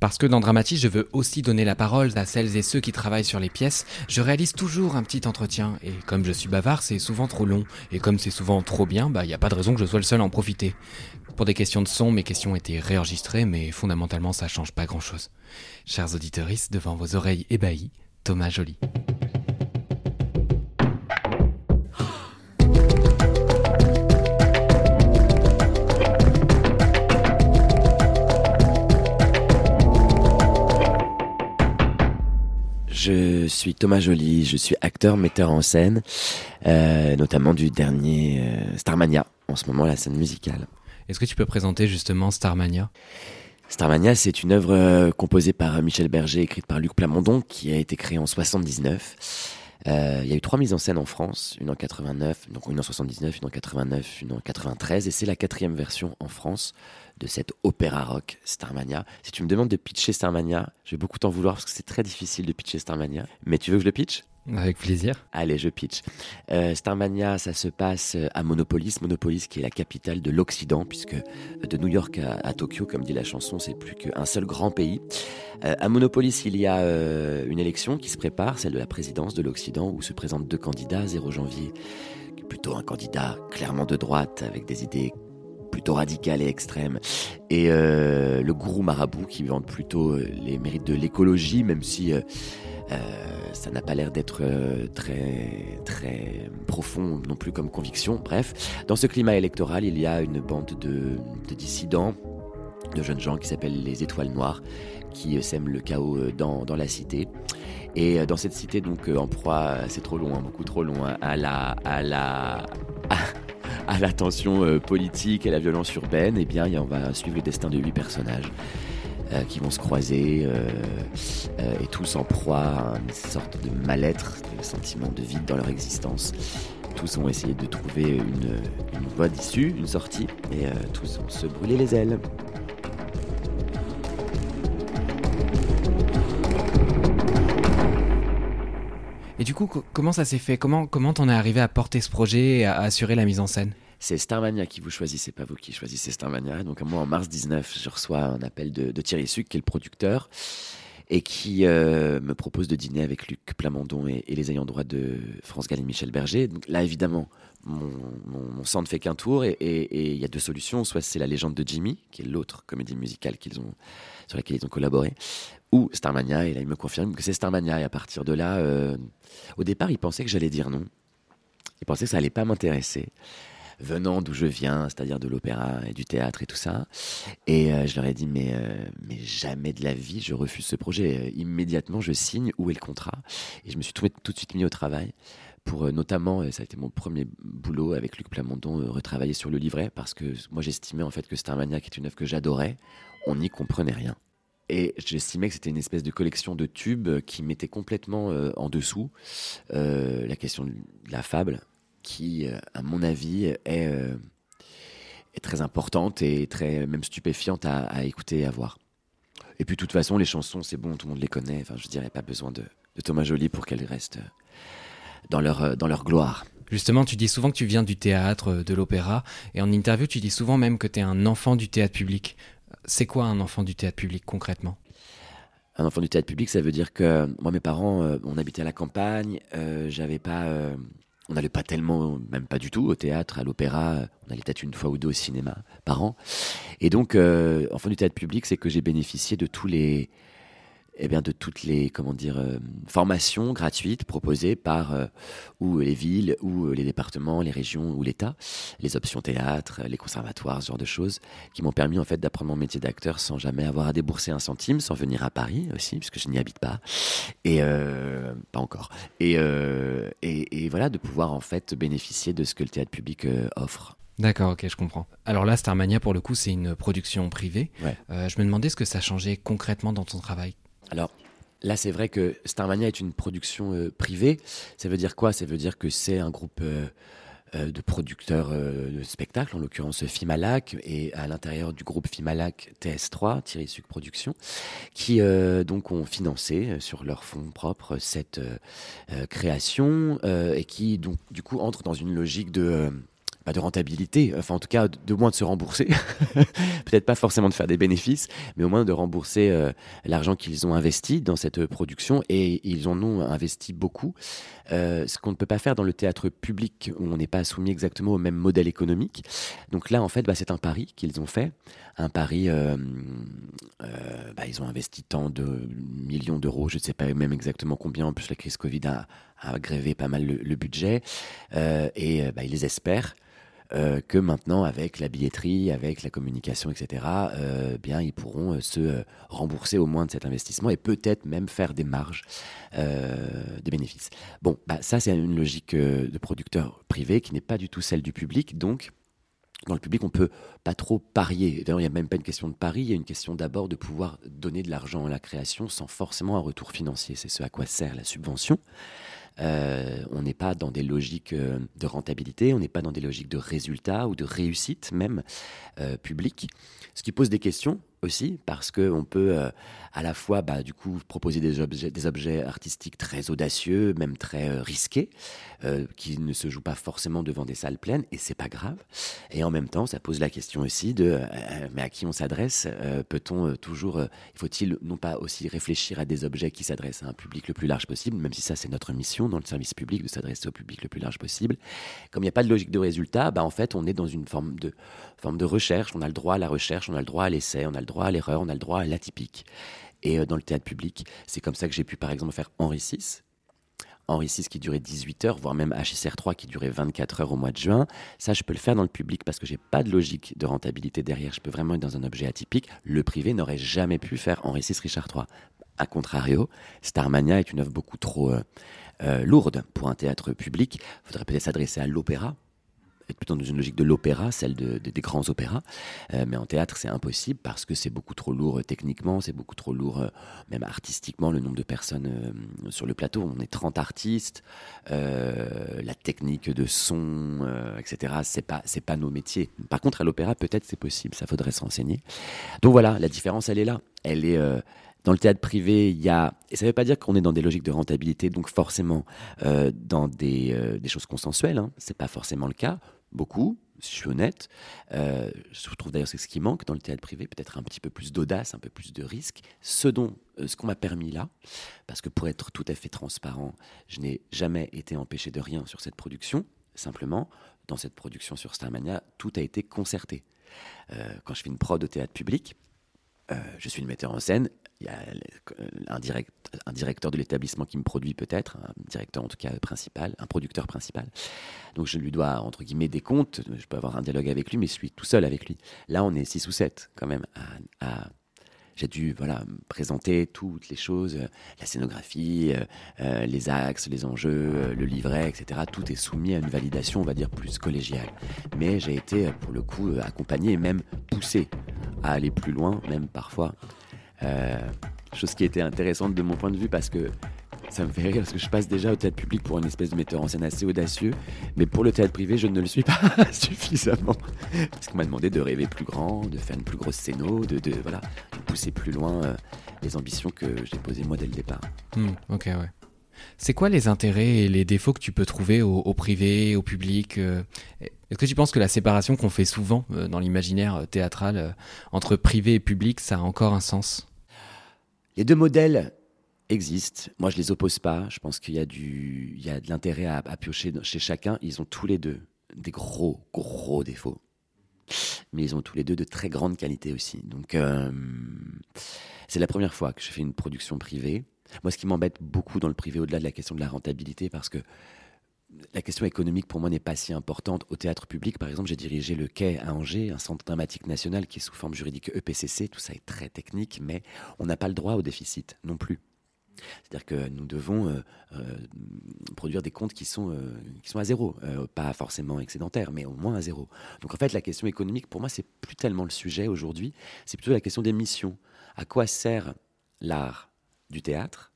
Parce que dans Dramatis, je veux aussi donner la parole à celles et ceux qui travaillent sur les pièces, je réalise toujours un petit entretien. Et comme je suis bavard, c'est souvent trop long. Et comme c'est souvent trop bien, bah, n'y a pas de raison que je sois le seul à en profiter. Pour des questions de son, mes questions étaient réenregistrées, mais fondamentalement, ça change pas grand chose. Chers auditeurs, devant vos oreilles ébahies, Thomas Joly. Je suis Thomas Joly, je suis acteur, metteur en scène, euh, notamment du dernier euh, Starmania, en ce moment la scène musicale. Est-ce que tu peux présenter justement Starmania? Starmania, c'est une œuvre euh, composée par Michel Berger, écrite par Luc Plamondon, qui a été créée en 79. Euh, il y a eu trois mises en scène en France, une en 89, donc une en 79, une en 89, une en 93, et c'est la quatrième version en France de cette opéra rock Starmania. Si tu me demandes de pitcher Starmania, je vais beaucoup t'en vouloir parce que c'est très difficile de pitcher Starmania. Mais tu veux que je le pitch? Avec plaisir. Allez, je pitch. Euh, Starmania, ça se passe à Monopolis. Monopolis qui est la capitale de l'Occident, puisque de New York à, Tokyo, comme dit la chanson, c'est plus qu'un seul grand pays. Euh, à Monopolis, il y a euh, une élection qui se prépare, celle de la présidence de l'Occident, où se présentent deux candidats, 0 janvier, plutôt un candidat clairement de droite, avec des idées plutôt radicales et extrêmes, et le gourou marabout qui vante plutôt les mérites de l'écologie, même si euh, ça n'a pas l'air d'être euh, très, très profond non plus comme conviction. Bref, dans ce climat électoral, il y a une bande de, dissidents, de jeunes gens qui s'appellent les Étoiles Noires, qui sèment le chaos euh, dans, dans la cité. Et dans cette cité, donc en proie, c'est trop long, beaucoup trop long, à la, à la, la tension politique et la violence urbaine, eh bien, on va suivre le destin de huit personnages. Euh, qui vont se croiser euh, euh, et tous en proie à une sorte de mal-être, de sentiment de vide dans leur existence. Tous vont essayer de trouver une, une voie d'issue, une sortie, et tous vont se brûler les ailes. Et du coup, comment ça s'est fait? Comment comment t'en es arrivé à porter ce projet et à assurer la mise en scène? C'est Starmania qui vous choisissez, pas vous qui choisissez Starmania. Donc moi, en mars 19, je reçois un appel de, Thierry Suc, qui est le producteur, et qui euh, me propose de dîner avec Luc Plamondon et, les ayants droit de France Gall et Michel Berger. Donc là, évidemment, mon, mon, sang ne fait qu'un tour, et il y a deux solutions. Soit c'est La légende de Jimmy, qui est l'autre comédie musicale sur laquelle ils ont collaboré, ou Starmania, et là, il me confirme que c'est Starmania. Et à partir de là, euh, au départ, il pensait que j'allais dire non. Il pensait que ça allait pas m'intéresser venant d'où je viens, c'est-à-dire de l'opéra et du théâtre et tout ça. Et euh, je leur ai dit, mais, euh, mais jamais de la vie, je refuse ce projet. Immédiatement, je signe, où est le contrat Et je me suis tout, tout de suite mis au travail pour notamment, ça a été mon premier boulot avec Luc Plamondon, retravailler sur le livret, parce que moi j'estimais en fait que Starmania, qui est une œuvre que j'adorais, on n'y comprenait rien. Et j'estimais que c'était une espèce de collection de tubes qui mettait complètement en dessous la question de la fable, qui, euh, à mon avis, est, euh, très importante et très même stupéfiante à, écouter et à voir. Et puis, de toute façon, les chansons, c'est bon, tout le monde les connaît. Enfin, je dirais pas besoin de, Thomas Joly pour qu'elles restent euh, dans leur, dans leur gloire. Justement, tu dis souvent que tu viens du théâtre, de l'opéra, et en interview, tu dis souvent même que tu es un enfant du théâtre public. C'est quoi un enfant du théâtre public concrètement? Un enfant du théâtre public, ça veut dire que moi, mes parents, on habitait à la campagne, j'avais pas on n'allait pas tellement, même pas du tout, au théâtre, à l'opéra. On allait peut-être une fois ou deux au cinéma par an. Et donc, euh, enfant du théâtre public, c'est que j'ai bénéficié de tous les, eh bien, de toutes les comment dire, euh, formations gratuites proposées par euh, ou les villes, ou les départements, les régions, ou l'État, les options théâtre, les conservatoires, ce genre de choses, qui m'ont permis en fait d'apprendre mon métier d'acteur sans jamais avoir à débourser un centime, sans venir à Paris aussi, puisque je n'y habite pas, et euh, pas encore. Et, et, et, voilà, de pouvoir en fait bénéficier de ce que le théâtre public offre. D'accord, ok, je comprends. Alors là, Starmania, pour le coup, c'est une production privée. Ouais. Euh, je me demandais ce que ça changeait concrètement dans ton travail. Alors là, c'est vrai que Starmania est une production euh, privée. Ça veut dire quoi? Ça veut dire que c'est un groupe euh, euh, de producteurs de spectacles, en l'occurrence Fimalac, et à l'intérieur du groupe Fimalac TS3, Thierry Suc Productions, qui donc ont financé sur leurs fonds propres cette création et qui donc du coup entrent dans une logique de bah, de rentabilité, enfin en tout cas de, moins de se rembourser, peut-être pas forcément de faire des bénéfices, mais au moins de rembourser euh, l'argent qu'ils ont investi dans cette euh, production et ils en ont investi beaucoup. Euh, ce qu'on ne peut pas faire dans le théâtre public où on n'est pas soumis exactement au même modèle économique. Donc là, en fait, bah, c'est un pari qu'ils ont fait, un pari. bah, ils ont investi tant de millions d'euros, je ne sais pas même exactement combien. En plus, la crise Covid a, a grévé pas mal le, budget et bah, ils espèrent euh, que maintenant, avec la billetterie, avec la communication, etc., euh, bien, ils pourront euh, se rembourser au moins de cet investissement et peut-être même faire des marges de bénéfices. Bon, bah, ça, c'est une logique de producteur privé qui n'est pas du tout celle du public. Donc, dans le public, on peut pas trop parier. D'ailleurs, il n'y a même pas une question de pari, il y a une question d'abord de pouvoir donner de l'argent à la création sans forcément un retour financier. C'est ce à quoi sert la subvention. Euh, on n'est pas dans des logiques euh, de rentabilité, on n'est pas dans des logiques de résultats ou de réussite même euh, publique. Ce qui pose des questions aussi parce qu'on peut euh, à la fois bah, du coup proposer des objets, artistiques très audacieux, même très risqués, qui ne se jouent pas forcément devant des salles pleines et c'est pas grave. Et en même temps, ça pose la question aussi de mais à qui on s'adresse Peut-on toujours, faut-il non pas aussi réfléchir à des objets qui s'adressent à un public le plus large possible, même si ça c'est notre mission dans le service public de s'adresser au public le plus large possible. Comme il n'y a pas de logique de résultat, bah, en fait on est dans une forme de, forme de recherche. On a le droit à la recherche, on a le droit à l'essai, on a le droit à l'erreur, on a le droit à l'atypique. Et euh, dans le théâtre public, c'est comme ça que j'ai pu par exemple faire Henri VI. Henri VI qui durait 18 heures, voire même HSR3 qui durait 24 heures au mois de juin. Ça, je peux le faire dans le public parce que j'ai pas de logique de rentabilité derrière. Je peux vraiment être dans un objet atypique. Le privé n'aurait jamais pu faire Henri VI, Richard III. A contrario, Starmania est une œuvre beaucoup trop euh, euh, lourde pour un théâtre public. Il faudrait peut-être s'adresser à l'opéra, être plutôt dans une logique de l'opéra, celle de, de- des grands opéras. Euh, mais en théâtre, c'est impossible parce que c'est beaucoup trop lourd euh, techniquement, c'est beaucoup trop lourd même artistiquement, le nombre de personnes sur le plateau. On est 30 artistes, la technique de son, etc. C'est pas, pas nos métiers. Par contre, à l'opéra, peut-être c'est possible, ça faudrait s'enseigner. Donc voilà, la différence, elle est là. Elle est dans le théâtre privé, il y a, et ça ne veut pas dire qu'on est dans des logiques de rentabilité, donc forcément euh, dans des, euh, des choses consensuelles. Hein. C'est pas forcément le cas. Beaucoup, si je suis honnête. Euh, je trouve d'ailleurs c'est ce qui manque dans le théâtre privé, peut-être un petit peu plus d'audace, un peu plus de risque. Ce dont, ce qu'on m'a permis là, parce que pour être tout à fait transparent, je n'ai jamais été empêché de rien sur cette production. Simplement, dans cette production sur Starmania, tout a été concerté. Quand je fais une prod au théâtre public, euh, je suis une metteur en scène. Il y a euh, un, direct, un directeur de l'établissement qui me produit peut-être, un directeur en tout cas principal, un producteur principal. Donc je lui dois, entre guillemets, des comptes. Je peux avoir un dialogue avec lui, mais je suis tout seul avec lui. Là, on est six ou sept quand même j'ai dû voilà, présenter toutes les choses, euh, la scénographie, les axes, les enjeux, le livret, etc. Tout est soumis à une validation, on va dire, plus collégiale. Mais j'ai été, pour le coup, accompagné et même poussé à aller plus loin, même parfois. Euh, chose qui était intéressante de mon point de vue parce que ça me fait rire parce que je passe déjà au théâtre public pour une espèce de metteur en scène assez audacieux, mais pour le théâtre privé, je ne le suis pas suffisamment. Parce qu'on m'a demandé de rêver plus grand, de faire une plus grosse scéno, de, de, voilà, de pousser plus loin euh, les ambitions que j'ai posées moi dès le départ. Hmm, ok, ouais. C'est quoi les intérêts et les défauts que tu peux trouver au, privé, au public euh, Est-ce que tu penses que la séparation qu'on fait souvent euh, dans l'imaginaire euh, théâtral entre privé et public, ça a encore un sens? Les deux modèles existent. Moi, je les oppose pas. Je pense qu'il y a du, il y a de l'intérêt à, piocher chez chacun. Ils ont tous les deux des gros, gros défauts. Mais ils ont tous les deux de très grandes qualités aussi. Donc, c'est la première fois que je fais une production privée. Moi, ce qui m'embête beaucoup dans le privé, au-delà de la question de la rentabilité, parce que la question économique pour moi n'est pas si importante. Au théâtre public, par exemple, j'ai dirigé le Quai à Angers, un centre dramatique national qui est sous forme juridique EPCC. Tout ça est très technique, mais on n'a pas le droit au déficit non plus. C'est-à-dire que nous devons produire des comptes qui sont, qui sont à zéro, pas forcément excédentaires, mais au moins à zéro. Donc en fait, la question économique, pour moi, c'est plus tellement le sujet aujourd'hui, c'est plutôt la question des missions. À quoi sert l'art du théâtre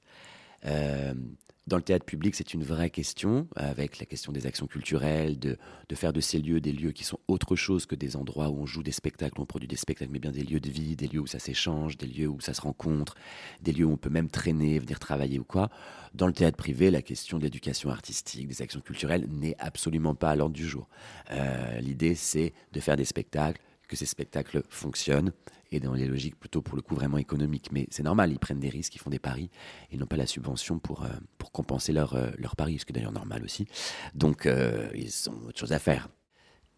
dans le théâtre public, c'est une vraie question, avec la question des actions culturelles, de, faire de ces lieux des lieux qui sont autre chose que des endroits où on joue des spectacles, on produit des spectacles, mais bien des lieux de vie, des lieux où ça s'échange, des lieux où ça se rencontre, des lieux où on peut même traîner, venir travailler ou quoi. Dans le théâtre privé, la question de l'éducation artistique, des actions culturelles n'est absolument pas à l'ordre du jour. Euh, l'idée, c'est de faire des spectacles, que ces spectacles fonctionnent et dans les logiques plutôt pour le coup vraiment économiques. Mais c'est normal, ils prennent des risques, ils font des paris, ils n'ont pas la subvention pour, euh, pour compenser leur, euh, paris, ce qui est d'ailleurs normal aussi. Donc euh, ils ont autre chose à faire.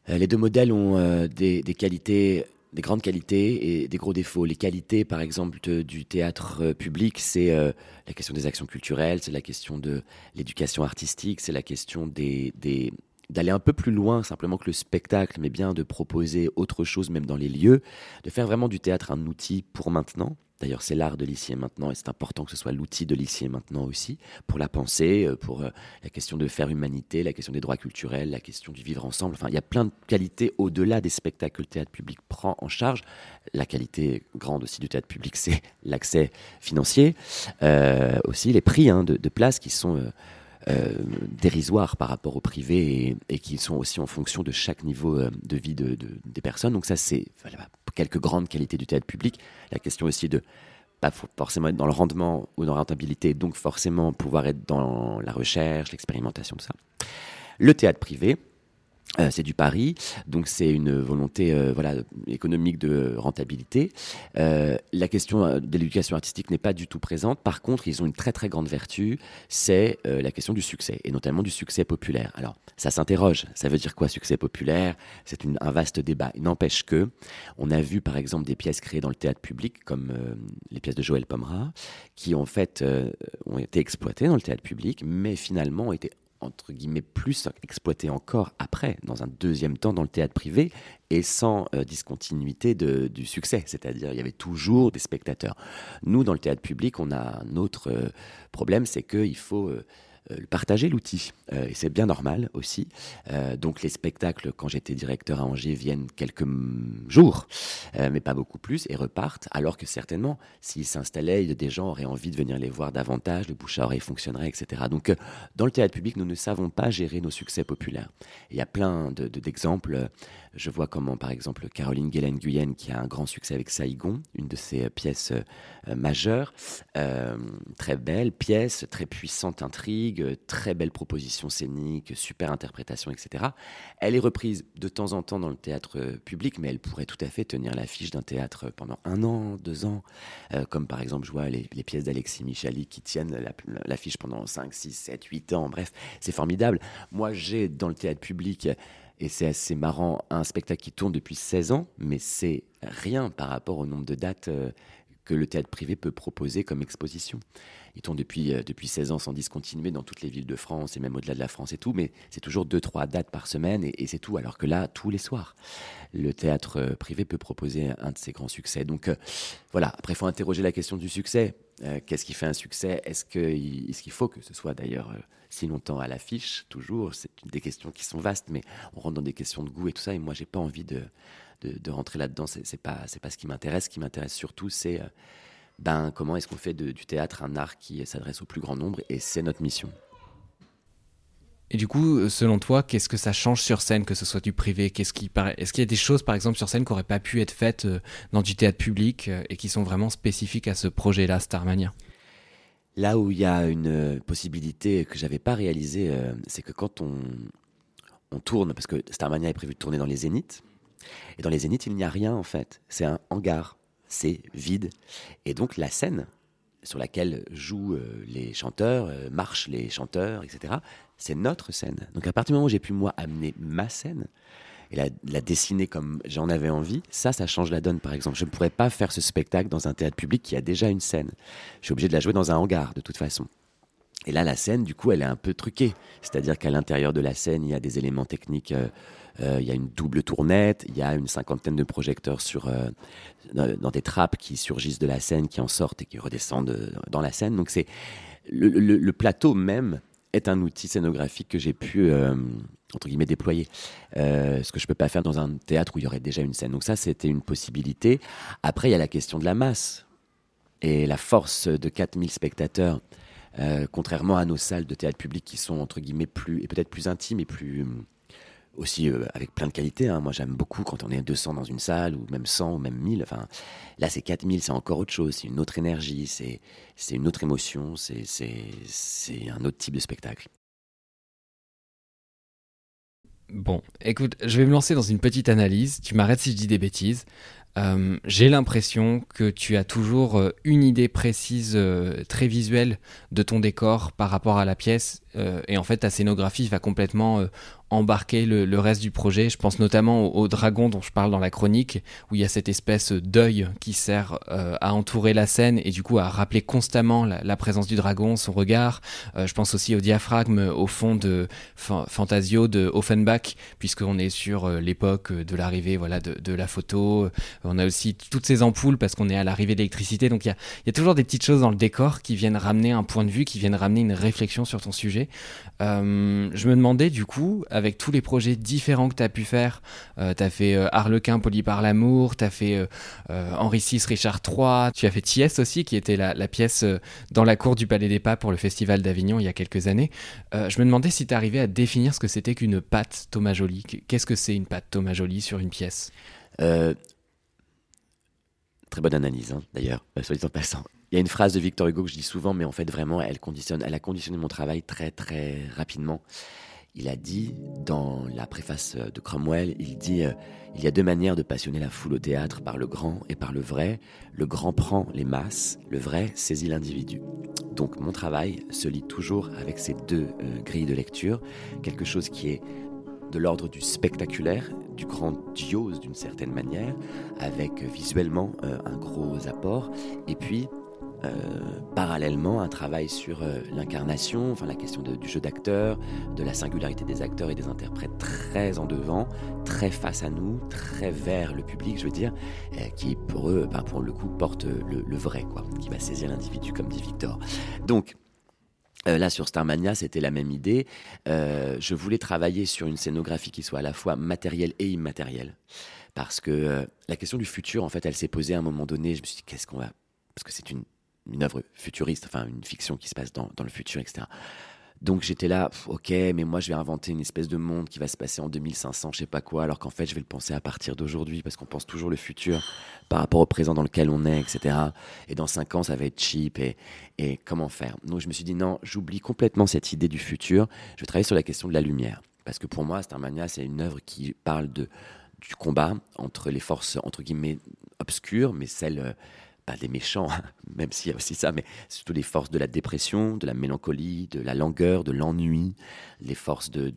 les deux modèles ont des, des, qualités des grandes qualités et des gros défauts. Les qualités, par exemple, du théâtre public, c'est la question des actions culturelles, c'est la question de l'éducation artistique, c'est la question des, des, d'aller un peu plus loin simplement que le spectacle, mais bien de proposer autre chose même dans les lieux, de faire vraiment du théâtre un outil pour maintenant. D'ailleurs, c'est l'art de l'ici et maintenant, et c'est important que ce soit l'outil de l'ici et maintenant aussi, pour la pensée, euh, pour euh, la question de faire humanité, la question des droits culturels, la question du vivre ensemble. Enfin, il y a plein de qualités au-delà des spectacles que le théâtre public prend en charge. La qualité grande aussi du théâtre public, c'est l'accès financier, euh, aussi les prix hein, de, de place qui sont dérisoires par rapport au privé et, qui sont aussi en fonction de chaque niveau euh, de vie de, des personnes. Donc ça, c'est quelques grandes qualités du théâtre public. La question aussi de pas forcément être dans le rendement ou dans la rentabilité, donc forcément pouvoir être dans la recherche, l'expérimentation, tout ça. Le théâtre privé, euh, c'est du pari, donc c'est une volonté euh, voilà économique de rentabilité. Euh, la question de l'éducation artistique n'est pas du tout présente. Par contre, ils ont une très très grande vertu, c'est la question du succès et notamment du succès populaire. Alors, ça s'interroge. Ça veut dire quoi succès populaire? C'est un vaste débat. Il n'empêche que on a vu par exemple des pièces créées dans le théâtre public, comme les pièces de Joël Pomera, qui en fait ont été exploitées dans le théâtre public, mais finalement ont été entre guillemets plus exploité encore après, dans un deuxième temps dans le théâtre privé, et sans euh, discontinuité du succès, c'est-à-dire il y avait toujours des spectateurs. Nous, dans le théâtre public, on a un autre euh, problème, c'est qu'il faut... Euh, partager l'outil. Euh, et c'est bien normal aussi. Euh, donc les spectacles, quand j'étais directeur à Angers, viennent quelques jours, mais pas beaucoup plus, et repartent, alors que certainement, s'ils s'installaient, des gens auraient envie de venir les voir davantage, le bouche à oreille fonctionnerait, etc. Donc dans le théâtre public, nous ne savons pas gérer nos succès populaires. Il y a plein d'exemples. Je vois comment, par exemple, Caroline Guélen-Guyenne, qui a un grand succès avec Saïgon, une de ses pièces majeures, très belle pièce, très puissante intrigue, très belle proposition scénique, super interprétation, etc. Elle est reprise de temps en temps dans le théâtre euh, public, mais elle pourrait tout à fait tenir l'affiche d'un théâtre pendant un an, deux ans, euh, comme par exemple, je vois les, pièces d'Alexis Michali qui tiennent l'affiche pendant 5, 6, 7, 8 ans. Bref, c'est formidable. Moi, j'ai dans le théâtre public et c'est assez marrant, un spectacle qui tourne depuis 16 ans, mais c'est rien par rapport au nombre de dates euh, que le théâtre privé peut proposer comme exposition. Ils tournent depuis, euh, depuis 16 ans sans discontinuer dans toutes les villes de France et même au-delà de la France et tout, mais c'est toujours 2-3 dates par semaine et, c'est tout. Alors que là, tous les soirs, le théâtre euh, privé peut proposer un de ses grands succès. Donc voilà, après, il faut interroger la question du succès. Qu'est-ce qui fait un succès? Est-ce qu'il est qu'il faut que ce soit d'ailleurs si longtemps à l'affiche Toujours, c'est des questions qui sont vastes, mais on rentre dans des questions de goût et tout ça. Et moi, j'ai pas envie de, de, rentrer là-dedans. C'est pas, pas ce qui m'intéresse. Ce qui m'intéresse surtout, c'est ben, comment est-ce qu'on fait du théâtre un art qui s'adresse au plus grand nombre Et c'est notre mission. Et du coup, selon toi, qu'est-ce que ça change sur scène, que ce soit du privé? Qu'est-ce qui Est-ce qu'il y a des choses, par exemple, sur scène qui n'auraient pas pu être faites euh, dans du théâtre public euh, et qui sont vraiment spécifiques à ce projet-là, Starmania? Là où il y a une euh, possibilité que j'avais pas réalisée, c'est que quand on, on tourne, parce que Starmania est prévu de tourner dans les Zéniths, et dans les Zéniths, il n'y a rien en fait. C'est un hangar c'est vide. Et donc la scène sur laquelle jouent euh, les chanteurs, euh, marchent les chanteurs, etc., c'est notre scène. Donc à partir du moment où j'ai pu, moi, amener ma scène, et la, dessiner comme j'en avais envie, ça, ça change la donne, par exemple. Je ne pourrais pas faire ce spectacle dans un théâtre public qui a déjà une scène. Je suis obligé de la jouer dans un hangar, de toute façon. Et là, la scène, du coup, elle est un peu truquée. C'est-à-dire qu'à l'intérieur de la scène, il y a des éléments techniques euh, il y a une double tournette, il y a une cinquantaine de projecteurs sur, dans des trappes qui surgissent de la scène, qui en sortent et qui redescendent dans la scène. Donc c'est le, plateau même est un outil scénographique que j'ai pu entre guillemets déployer, ce que je peux pas faire dans un théâtre où il y aurait déjà une scène. Donc ça, c'était une possibilité. Après, il y a la question de la masse et la force de 4000 spectateurs, euh, contrairement à nos salles de théâtre public qui sont entre guillemets plus et peut-être plus intimes et plus aussi euh, avec plein de qualités. Hein. Moi, j'aime beaucoup quand on est 200 dans une salle ou même 100 ou même 1000. Enfin, là, c'est 4000, c'est encore autre chose. C'est une autre énergie, c'est une autre émotion, c'est un autre type de spectacle. Bon, écoute, je vais me lancer dans une petite analyse. Tu m'arrêtes si je dis des bêtises. Euh, j'ai l'impression que tu as toujours euh, une idée précise, euh, très visuelle de ton décor par rapport à la pièce. et en fait, ta scénographie va complètement embarquer le, reste du projet. Je pense notamment au, dragon dont je parle dans la chronique, où il y a cette espèce d'œil qui sert à entourer la scène et du coup à rappeler constamment la, présence du dragon, son regard. Je pense aussi au diaphragme au fond de Fantasio de Offenbach, puisqu'on est sur l'époque de l'arrivée voilà, de, la photo. On a aussi toutes ces ampoules parce qu'on est à l'arrivée de l'électricité. Donc il y a, toujours des petites choses dans le décor qui viennent ramener un point de vue, qui viennent ramener une réflexion sur ton sujet. je me demandais du coup, avec tous les projets différents que tu as pu faire. Euh, tu as fait euh, Harlequin poli par l'amour, tu as fait euh, Henri VI, Richard III, tu as fait Thiès aussi, qui était la, pièce dans la cour du Palais des Papes pour le Festival d'Avignon il y a quelques années. je me demandais si tu arrivais à définir ce que c'était qu'une pâte Thomas Joly. Qu'est-ce que c'est une pâte Thomas Joly sur une pièce? Très bonne analyse, hein, d'ailleurs, soit dit en passant. Il y a une phrase de Victor Hugo que je dis souvent, mais en fait, vraiment, elle, conditionne, elle a conditionné mon travail très, très rapidement il a dit, dans la préface de Cromwell, il dit euh, Il y a deux manières de passionner la foule au théâtre, par le grand et par le vrai. Le grand prend les masses, le vrai saisit l'individu. Donc mon travail se lit toujours avec ces deux euh, grilles de lecture, quelque chose qui est de l'ordre du spectaculaire, du grandiose d'une certaine manière, avec visuellement euh, un gros apport, et puis euh, parallèlement un travail sur euh, l'incarnation, enfin la question du jeu d'acteur, de la singularité des acteurs et des interprètes très en devant, très face à nous, très vers le public, je veux dire, euh, qui pour eux, ben, pour le coup, porte le, vrai, quoi, qui va saisir l'individu, comme dit Victor. Donc, là, sur Starmania, c'était la même idée. je voulais travailler sur une scénographie qui soit à la fois matérielle et immatérielle. Parce que la question du futur, en fait, elle s'est posée à un moment donné. Je me suis dit, qu'est-ce qu'on va. Parce que c'est une une œuvre futuriste, enfin une fiction qui se passe dans, dans le futur, etc. Donc j'étais là, ok, mais moi je vais inventer une espèce de monde qui va se passer en 2500, je sais pas quoi, alors qu'en fait je vais le penser à partir d'aujourd'hui, parce qu'on pense toujours le futur par rapport au présent dans lequel on est, etc. Et dans cinq ans ça va être cheap, et, comment faire? Donc je me suis dit, non, j'oublie complètement cette idée du futur, je vais travailler sur la question de la lumière. Parce que pour moi, Starmania, c'est une œuvre qui parle du combat entre les forces, entre guillemets, obscures, mais celles pas des méchants, même s'il y a aussi ça, mais surtout les forces de la dépression, de la mélancolie, de la langueur, de l'ennui, les forces de,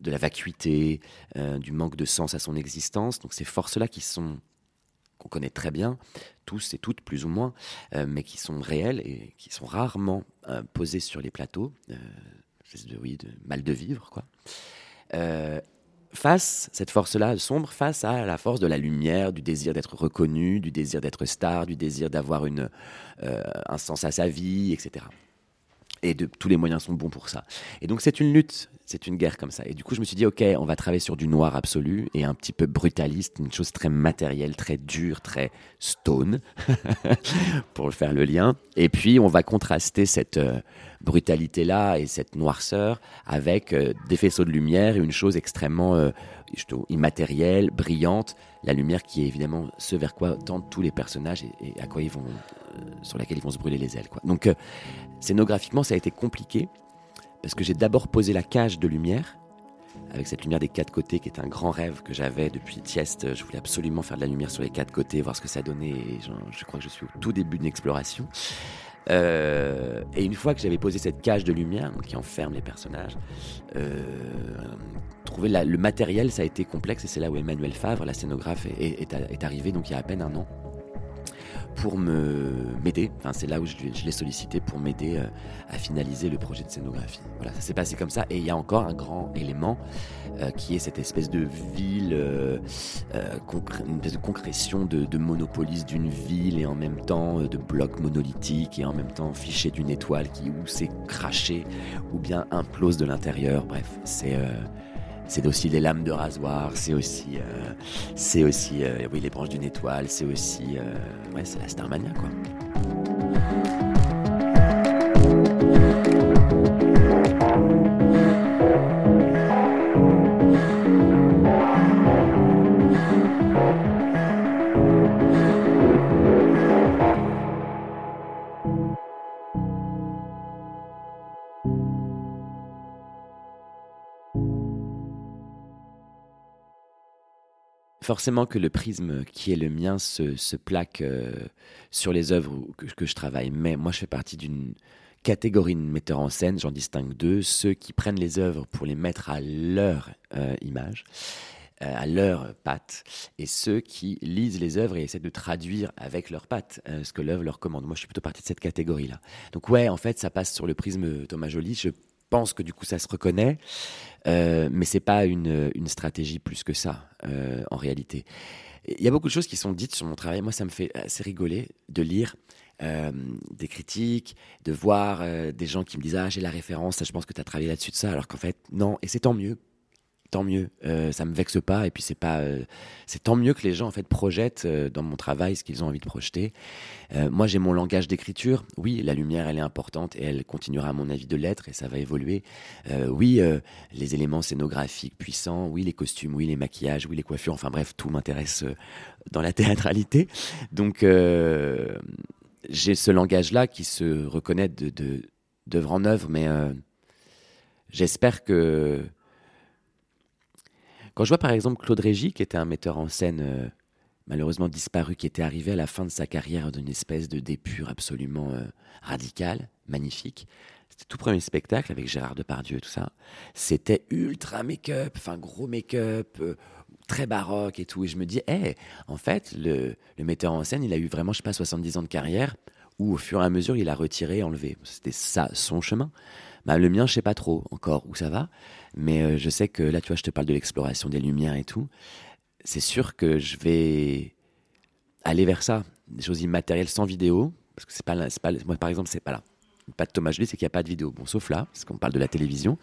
de la vacuité, euh, du manque de sens à son existence. Donc ces forces-là qui sont qu'on connaît très bien, tous et toutes plus ou moins, euh, mais qui sont réelles et qui sont rarement euh, posées sur les plateaux, de, oui, de mal de vivre, quoi face, cette force-là sombre, face à la force de la lumière, du désir d'être reconnu, du désir d'être star, du désir d'avoir euh, un sens à sa vie, etc. Et de, tous les moyens sont bons pour ça. Et donc c'est une lutte, c'est une guerre comme ça. Et du coup je me suis dit, ok, on va travailler sur du noir absolu et un petit peu brutaliste, une chose très matérielle, très dure, très stone, pour faire le lien. Et puis on va contraster cette... Euh, brutalité-là et cette noirceur avec euh, des faisceaux de lumière et une chose extrêmement euh, immatérielle, brillante, la lumière qui est évidemment ce vers quoi tendent tous les personnages et, à quoi ils vont, euh, sur laquelle ils vont se brûler les ailes. Donc scénographiquement, ça a été compliqué parce que j'ai d'abord posé la cage de lumière avec cette lumière des quatre côtés qui est un grand rêve que j'avais depuis Tieste. Je voulais absolument faire de la lumière sur les quatre côtés, voir ce que ça donnait. Je, crois que je suis au tout début d'une exploration. Euh, et une fois que j'avais posé cette cage de lumière qui enferme les personnages, euh, trouver le matériel, ça a été complexe et c'est là où Emmanuel Favre, la scénographe, est, est, arrivé donc il y a à peine un an pour m'aider. Enfin, c'est là où je, l'ai sollicité pour m'aider euh, à finaliser le projet de scénographie. Voilà, ça s'est passé comme ça. Et il y a encore un grand élément euh, qui est cette espèce de ville, euh, une espèce de concrétion de, de monopolis d'une ville et en même temps de blocs monolithiques et en même temps fiché d'une étoile qui ou s'est craché ou bien implose de l'intérieur. Bref, c'est c'est aussi les lames de rasoir, c'est aussi, euh, c'est aussi, euh, oui, les branches d'une étoile, c'est aussi, euh, ouais, c'est la Starmania, quoi. Forcément que le prisme qui est le mien se, plaque euh, sur les œuvres que, je travaille. Mais moi, je fais partie d'une catégorie de metteurs en scène, j'en distingue deux, ceux qui prennent les œuvres pour les mettre à leur euh, image, euh, à leur patte, et ceux qui lisent les œuvres et essaient de traduire avec leur patte ce que l'œuvre leur commande. Moi, je suis plutôt partie de cette catégorie-là. Donc ouais, en fait, ça passe sur le prisme Thomas Joly. Pense que du coup ça se reconnaît, euh, mais c'est pas une, une, stratégie plus que ça euh, en réalité. Il y a beaucoup de choses qui sont dites sur mon travail. Moi, ça me fait assez rigoler de lire euh, des critiques, de voir euh, des gens qui me disent ah j'ai la référence, je pense que tu as travaillé là-dessus de ça, alors qu'en fait non, et c'est tant mieux tant mieux. Euh, ça me vexe pas. Et puis c'est pas, euh, c'est tant mieux que les gens en fait projettent euh, dans mon travail ce qu'ils ont envie de projeter. Euh, moi, j'ai mon langage d'écriture. Oui, la lumière, elle est importante et elle continuera à mon avis de l'être et ça va évoluer. Oui, les éléments scénographiques puissants. Oui, les costumes. Oui, les maquillages. Oui, les coiffures. Enfin bref, tout m'intéresse dans la théâtralité. Donc j'ai ce langage-là qui se reconnaît de d'œuvre en œuvre, mais j'espère que quand je vois par exemple Claude Régis, qui était un metteur en scène euh, malheureusement disparu, qui était arrivé à la fin de sa carrière d'une espèce de dépure absolument euh, radicale, magnifique. C'était tout premier spectacle avec Gérard Depardieu tout ça. C'était ultra make-up, enfin gros make-up, euh, très baroque et tout. Et je me dis, hé, en fait, le, le, metteur en scène, il a eu vraiment, je sais pas, 70 ans de carrière, où au fur et à mesure, il a retiré, enlevé. C'était ça, son chemin. Bah, le mien, je sais pas trop encore où ça va. Mais euh, je sais que là, tu vois, je te parle de l'exploration des lumières et tout. C'est sûr que je vais aller vers ça, des choses immatérielles sans vidéo, parce que c'est pas, pas, moi par exemple, c'est pas là. Pas de Thomas Joly, c'est qu'il n'y a pas de vidéo. Bon, sauf là, parce qu'on parle de la télévision.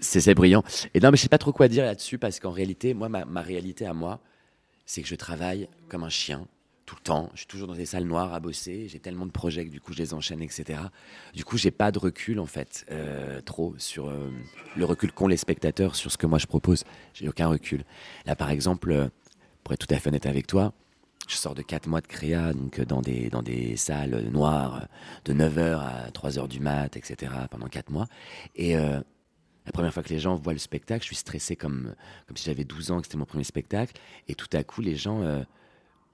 C'est brillant. Et non, mais je sais pas trop quoi dire là-dessus, parce qu'en réalité, moi, ma réalité à moi, c'est que je travaille comme un chien tout le temps. Je suis toujours dans des salles noires à bosser. J'ai tellement de projets que du coup je les enchaîne, etc. Du coup, j'ai pas de recul en fait, euh, trop sur euh, le recul qu'ont les spectateurs sur ce que moi je propose. J'ai aucun recul. Là, par exemple, euh, pour être tout à fait honnête avec toi, je sors de 4 mois de créa, donc dans des, dans des salles noires de 9h à 3h du mat, etc. pendant 4 mois. Et la première fois que les gens voient le spectacle, je suis stressé comme, comme si j'avais 12 ans, que c'était mon premier spectacle. Et tout à coup, les gens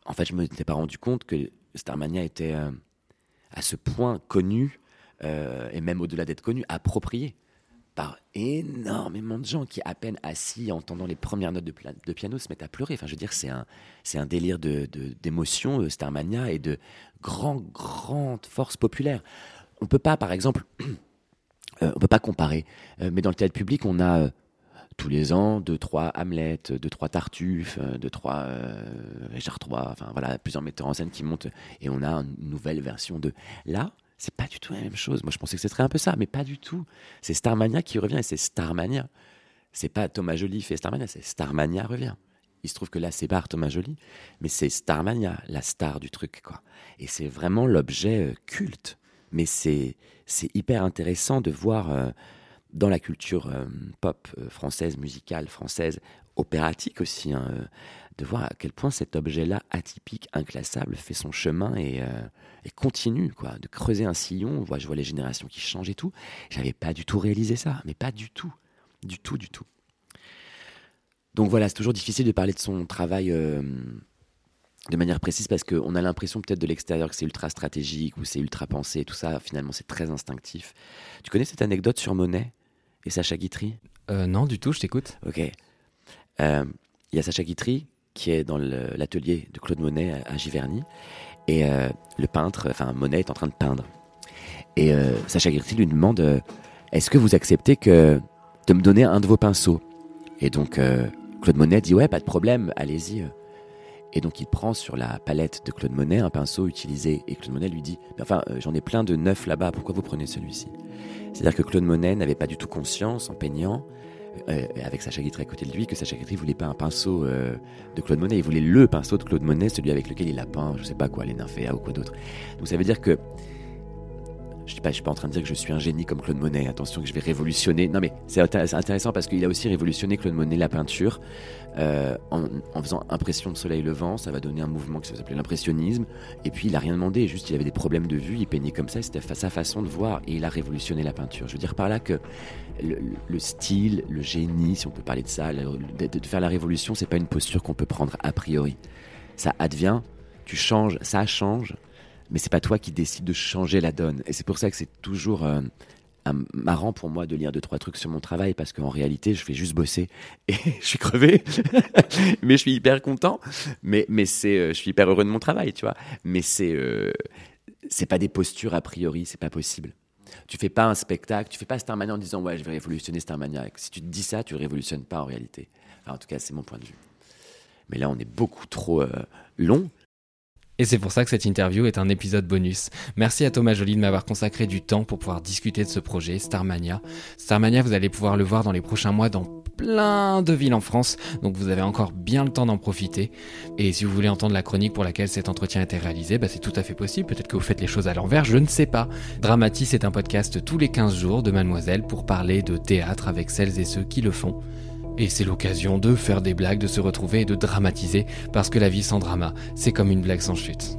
en fait, je me m'étais pas rendu compte que Starmania était euh, à ce point connu, euh, et même au-delà d'être connu, approprié par énormément de gens qui, à peine assis, entendant les premières notes de, de piano, se mettent à pleurer. Enfin, je veux dire, c'est un, c'est un délire de, d'émotion, euh, Starmania, et de grande, grande force populaire. On peut pas, par exemple, euh, on peut pas comparer, mais dans le théâtre public, on a tous les ans deux trois Hamlet, deux trois Tartuffe, deux trois euh, Richard III, enfin voilà plusieurs metteurs en scène qui montent et on a une nouvelle version de là. C'est pas du tout la même chose. Moi, je pensais que ce serait un peu ça, mais pas du tout. C'est Starmania qui revient et c'est Starmania. C'est pas Thomas Joly fait Starmania, c'est Starmania revient. Il se trouve que là, c'est pas Thomas Joly, mais c'est Starmania, la star du truc, quoi. Et c'est vraiment l'objet euh, culte. Mais c'est c'est hyper intéressant de voir. Euh, dans la culture euh, pop euh, française, musicale française, opératique aussi, hein, euh, de voir à quel point cet objet-là, atypique, inclassable, fait son chemin et, continue, quoi, de creuser un sillon. Je vois les générations qui changent et tout. J'avais pas du tout réalisé ça, mais pas du tout, du tout, du tout. Donc voilà, c'est toujours difficile de parler de son travail de manière précise parce qu'on a l'impression peut-être de l'extérieur que c'est ultra stratégique ou c'est ultra pensé et tout ça. Finalement, c'est très instinctif. Tu connais cette anecdote sur Monet? Et Sacha Guitry euh, Non, du tout, je t'écoute. Ok. Il euh, y a Sacha Guitry qui est dans l'atelier de Claude Monet à, à Giverny Et euh, le peintre, enfin Monet, est en train de peindre. Et Sacha Guitry lui demande Est-ce que vous acceptez que, de me donner un de vos pinceaux? Et donc Claude Monet dit Ouais, pas de problème, allez-y. Et donc il prend sur la palette de Claude Monet un pinceau utilisé. Et Claude Monet lui dit Enfin, euh, j'en ai plein de neufs là-bas, pourquoi vous prenez celui-ci? C'est-à-dire que Claude Monet n'avait pas du tout conscience en peignant. euh, avec Sacha Guitry à côté de lui, que Sacha Guitry voulait pas un pinceau euh, de Claude Monet, il voulait le pinceau de Claude Monet, celui avec lequel il a peint, je sais pas quoi, les nymphéas ou quoi d'autre. Donc ça veut dire que je ne suis pas en train de dire que je suis un génie comme Claude Monet. Attention que je vais révolutionner. Non mais c'est intér- c'est intéressant parce qu'il a aussi révolutionné Claude Monet la peinture euh, en, faisant impression de soleil levant. Ça va donner un mouvement qui s'appelait l'impressionnisme. Et puis il a rien demandé. Juste il avait des problèmes de vue. Il peignait comme ça. C'était sa façon de voir et il a révolutionné la peinture. Je veux dire par là que le, le style, le génie, si on peut parler de ça, de, de faire la révolution, c'est pas une posture qu'on peut prendre a priori. Ça advient. Tu changes, ça change mais c'est pas toi qui décides de changer la donne. Et c'est pour ça que c'est toujours euh, un- marrant pour moi de lire deux trois trucs sur mon travail parce qu'en réalité, je fais juste bosser et je suis crevé, mais je suis hyper content. Mais mais c'est, euh, je suis hyper heureux de mon travail, tu vois. Mais c'est euh, c'est pas des postures a priori, c'est pas possible. Tu fais pas un spectacle, tu fais pas Starmania en disant ouais je vais révolutionner Starmania. Si tu te dis ça, tu révolutionnes pas en réalité. En tout cas, c'est mon point de vue. Mais là, on est beaucoup trop euh, long. Et c'est pour ça que cette interview est un épisode bonus. Merci à Thomas Joly de m'avoir consacré du temps pour pouvoir discuter de ce projet, Starmania. Starmania, vous allez pouvoir le voir dans les prochains mois dans plein de villes en France, donc vous avez encore bien le temps d'en profiter. Et si vous voulez entendre la chronique pour laquelle cet entretien a été réalisé, bah c'est tout à fait possible. Peut-être que vous faites les choses à l'envers, je ne sais pas. Dramatis est un podcast tous les 15 jours de Mademoiselle pour parler de théâtre avec celles et ceux qui le font. Et c'est l'occasion de faire des blagues, de se retrouver et de dramatiser, parce que la vie sans drama, c'est comme une blague sans chute.